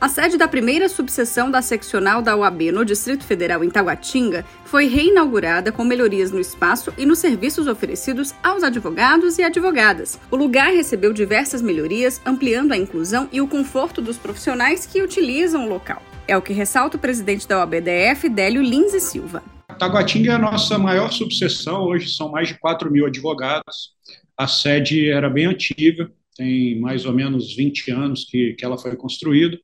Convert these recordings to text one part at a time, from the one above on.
A sede da primeira subseção da seccional da OAB no Distrito Federal em Taguatinga foi reinaugurada com melhorias no espaço e nos serviços oferecidos aos advogados e advogadas. O lugar recebeu diversas melhorias, ampliando a inclusão e o conforto dos profissionais que utilizam o local. É o que ressalta o presidente da OABDF, Délio Lins e Silva. Taguatinga é a nossa maior subseção, hoje são mais de 4 mil advogados. A sede era bem antiga, tem mais ou menos 20 anos que, que ela foi construída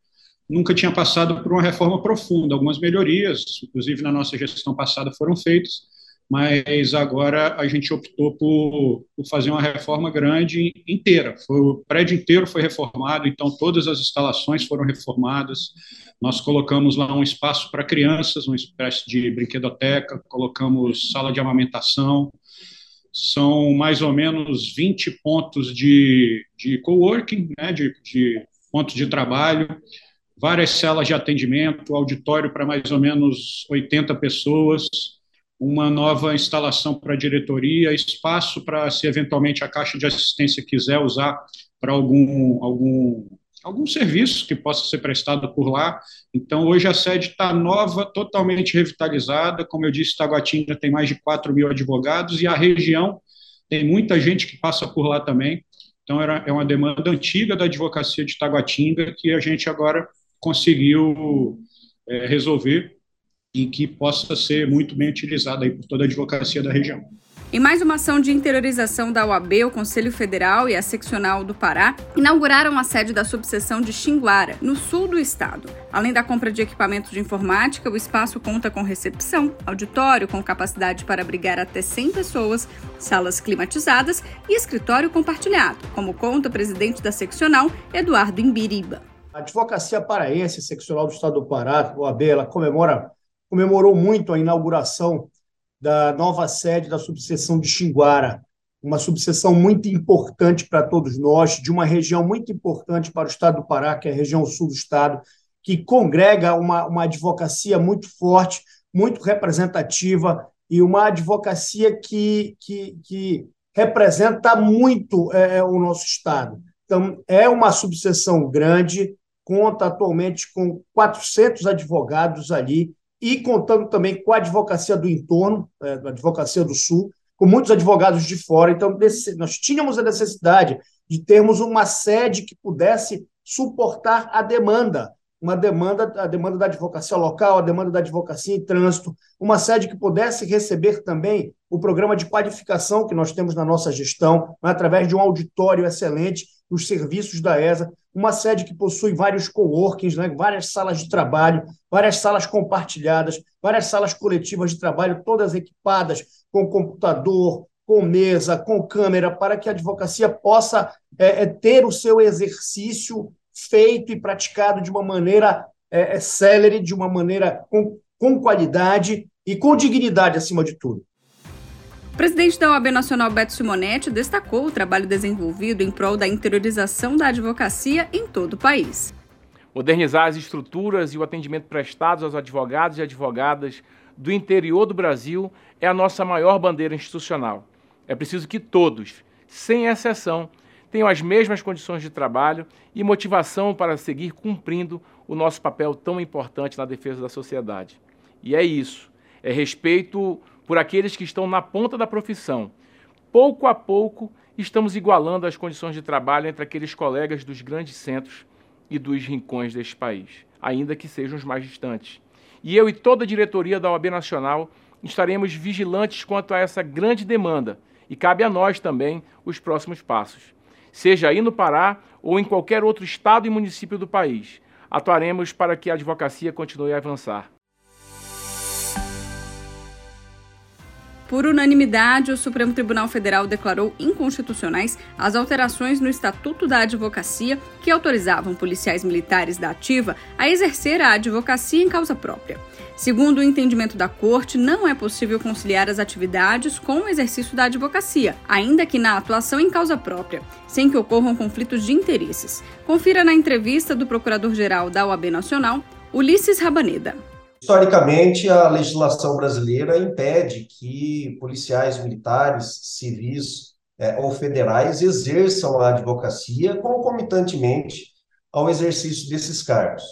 nunca tinha passado por uma reforma profunda. Algumas melhorias, inclusive na nossa gestão passada, foram feitas, mas agora a gente optou por, por fazer uma reforma grande inteira. Foi, o prédio inteiro foi reformado, então todas as instalações foram reformadas. Nós colocamos lá um espaço para crianças, uma espécie de brinquedoteca, colocamos sala de amamentação, são mais ou menos 20 pontos de, de coworking, né, de, de pontos de trabalho, várias salas de atendimento, auditório para mais ou menos 80 pessoas, uma nova instalação para a diretoria, espaço para, se eventualmente a Caixa de Assistência quiser usar para algum, algum, algum serviço que possa ser prestado por lá. Então, hoje a sede está nova, totalmente revitalizada. Como eu disse, Taguatinga tem mais de 4 mil advogados e a região tem muita gente que passa por lá também. Então, era, é uma demanda antiga da advocacia de Taguatinga que a gente agora conseguiu é, resolver e que possa ser muito bem utilizada aí por toda a advocacia da região. Em mais uma ação de interiorização da UAB, o Conselho Federal e a Seccional do Pará inauguraram a sede da subseção de Xinguara, no sul do estado. Além da compra de equipamentos de informática, o espaço conta com recepção, auditório com capacidade para abrigar até 100 pessoas, salas climatizadas e escritório compartilhado, como conta o presidente da seccional, Eduardo Imbiriba. A Advocacia Paraense Seccional do Estado do Pará, OAB, ela comemora, comemorou muito a inauguração da nova sede da subseção de Xinguara, uma subseção muito importante para todos nós, de uma região muito importante para o Estado do Pará, que é a região sul do Estado, que congrega uma, uma advocacia muito forte, muito representativa e uma advocacia que, que, que representa muito é, o nosso Estado. Então, é uma subseção grande, conta atualmente com 400 advogados ali e contando também com a advocacia do entorno, é, a advocacia do Sul, com muitos advogados de fora. Então, nós tínhamos a necessidade de termos uma sede que pudesse suportar a demanda, uma demanda, a demanda da advocacia local, a demanda da advocacia em trânsito, uma sede que pudesse receber também o programa de qualificação que nós temos na nossa gestão, através de um auditório excelente, os serviços da ESA, uma sede que possui vários coworkings, né, várias salas de trabalho, várias salas compartilhadas, várias salas coletivas de trabalho, todas equipadas com computador, com mesa, com câmera, para que a advocacia possa é, é, ter o seu exercício feito e praticado de uma maneira é, é célere, de uma maneira com, com qualidade e com dignidade, acima de tudo. O presidente da OAB Nacional, Beto Simonetti, destacou o trabalho desenvolvido em prol da interiorização da advocacia em todo o país. Modernizar as estruturas e o atendimento prestados aos advogados e advogadas do interior do Brasil é a nossa maior bandeira institucional. É preciso que todos, sem exceção, tenham as mesmas condições de trabalho e motivação para seguir cumprindo o nosso papel tão importante na defesa da sociedade. E é isso. É respeito por aqueles que estão na ponta da profissão. Pouco a pouco, estamos igualando as condições de trabalho entre aqueles colegas dos grandes centros e dos rincões deste país, ainda que sejam os mais distantes. E eu e toda a diretoria da OAB Nacional estaremos vigilantes quanto a essa grande demanda e cabe a nós também os próximos passos. Seja aí no Pará ou em qualquer outro estado e município do país, atuaremos para que a advocacia continue a avançar. Por unanimidade, o Supremo Tribunal Federal declarou inconstitucionais as alterações no Estatuto da Advocacia que autorizavam policiais militares da Ativa a exercer a advocacia em causa própria. Segundo o entendimento da Corte, não é possível conciliar as atividades com o exercício da advocacia, ainda que na atuação em causa própria, sem que ocorram conflitos de interesses. Confira na entrevista do Procurador-Geral da OAB Nacional, Ulisses Rabaneda. Historicamente, a legislação brasileira impede que policiais militares, civis é, ou federais exerçam a advocacia concomitantemente ao exercício desses cargos.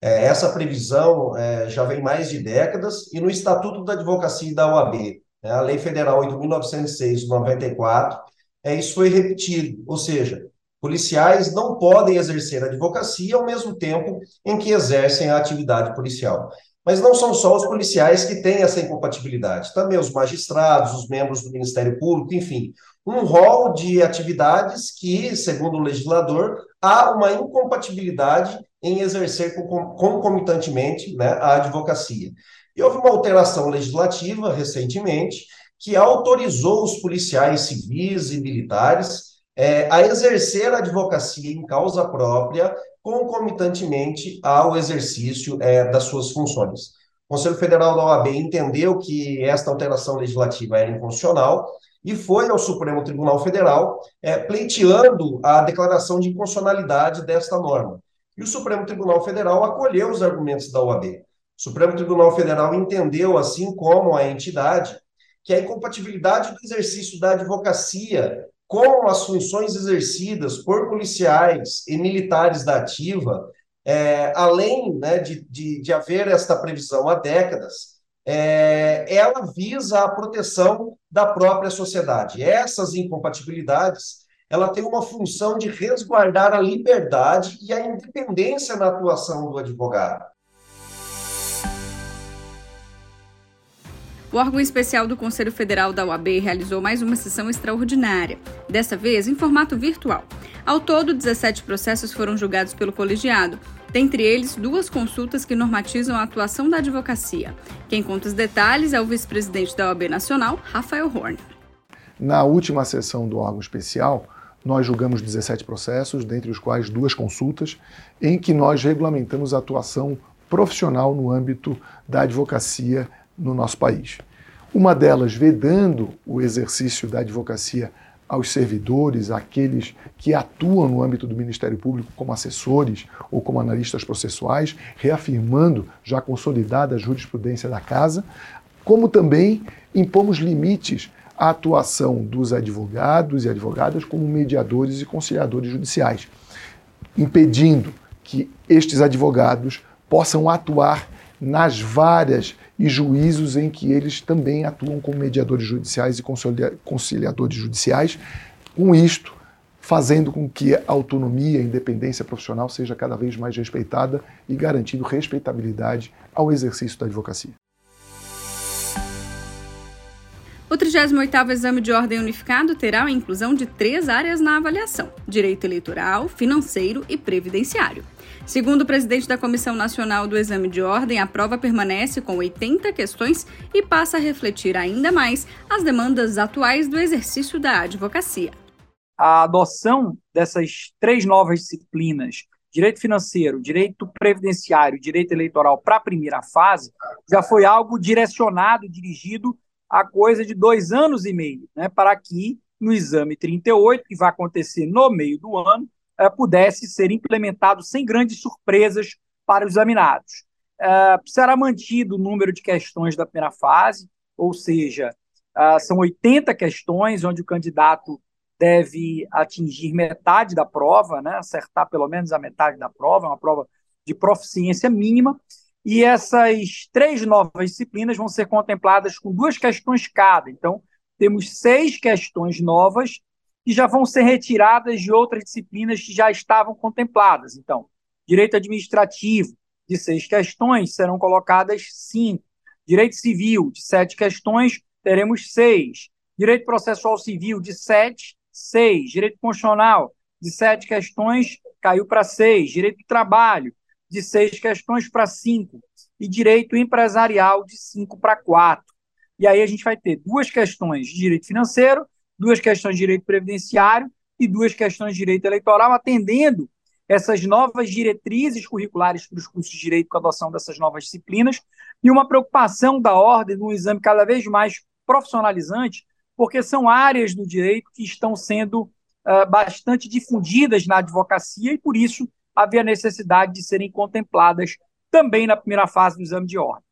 É, essa previsão é, já vem mais de décadas e no Estatuto da Advocacia e da OAB, né, a Lei Federal 8.906 de 94, é, isso foi repetido, ou seja, policiais não podem exercer a advocacia ao mesmo tempo em que exercem a atividade policial. Mas não são só os policiais que têm essa incompatibilidade, também os magistrados, os membros do Ministério Público, enfim, um rol de atividades que, segundo o legislador, há uma incompatibilidade em exercer concomitantemente né, a advocacia. E houve uma alteração legislativa recentemente que autorizou os policiais civis e militares é, a exercer a advocacia em causa própria concomitantemente ao exercício é, das suas funções. O Conselho Federal da OAB entendeu que esta alteração legislativa era inconstitucional e foi ao Supremo Tribunal Federal é, pleiteando a declaração de inconstitucionalidade desta norma. E o Supremo Tribunal Federal acolheu os argumentos da OAB. O Supremo Tribunal Federal entendeu, assim como a entidade, que a incompatibilidade do exercício da advocacia com as funções exercidas por policiais e militares da ativa, é, além né, de, de, de, haver esta previsão há décadas, é, ela visa a proteção da própria sociedade. Essas incompatibilidades, ela tem uma função de resguardar a liberdade e a independência na atuação do advogado. O órgão especial do Conselho Federal da UAB realizou mais uma sessão extraordinária, dessa vez em formato virtual. Ao todo, 17 processos foram julgados pelo colegiado, dentre eles duas consultas que normatizam a atuação da advocacia. Quem conta os detalhes é o vice-presidente da OAB Nacional, Rafael Horn. Na última sessão do órgão especial, nós julgamos 17 processos, dentre os quais duas consultas, em que nós regulamentamos a atuação profissional no âmbito da advocacia no nosso país. Uma delas vedando o exercício da advocacia aos servidores, aqueles que atuam no âmbito do Ministério Público como assessores ou como analistas processuais, reafirmando já consolidada a jurisprudência da Casa, como também impomos limites à atuação dos advogados e advogadas como mediadores e conciliadores judiciais, impedindo que estes advogados possam atuar nas várias e juízos em que eles também atuam como mediadores judiciais e conciliadores judiciais, com isto fazendo com que a autonomia e independência profissional seja cada vez mais respeitada e garantindo respeitabilidade ao exercício da advocacia. O 38º Exame de Ordem Unificado terá a inclusão de três áreas na avaliação: direito eleitoral, financeiro e previdenciário. Segundo o presidente da Comissão Nacional do Exame de Ordem, a prova permanece com 80 questões e passa a refletir ainda mais as demandas atuais do exercício da advocacia. A adoção dessas três novas disciplinas, direito financeiro, direito previdenciário e direito eleitoral, para a primeira fase, já foi algo direcionado, dirigido a coisa de dois anos e meio, né, para que no exame 38, que vai acontecer no meio do ano, pudesse ser implementado sem grandes surpresas para os examinados. Uh, será mantido o número de questões da primeira fase, ou seja, uh, são 80 questões, onde o candidato deve atingir metade da prova, né, acertar pelo menos a metade da prova, é uma prova de proficiência mínima, e essas três novas disciplinas vão ser contempladas com duas questões cada. Então, temos seis questões novas que já vão ser retiradas de outras disciplinas que já estavam contempladas. Então, direito administrativo, de seis questões, serão colocadas cinco. Direito civil, de sete questões, teremos seis. Direito processual civil, de sete, seis. Direito constitucional, de sete questões, caiu para seis. Direito do trabalho, de seis questões para cinco. E direito empresarial, de cinco para quatro. E aí a gente vai ter duas questões de direito financeiro, duas questões de direito previdenciário e duas questões de direito eleitoral, atendendo essas novas diretrizes curriculares para os cursos de direito com a adoção dessas novas disciplinas e uma preocupação da ordem de um exame cada vez mais profissionalizante, porque são áreas do direito que estão sendo uh, bastante difundidas na advocacia e, por isso, havia necessidade de serem contempladas também na primeira fase do exame de ordem.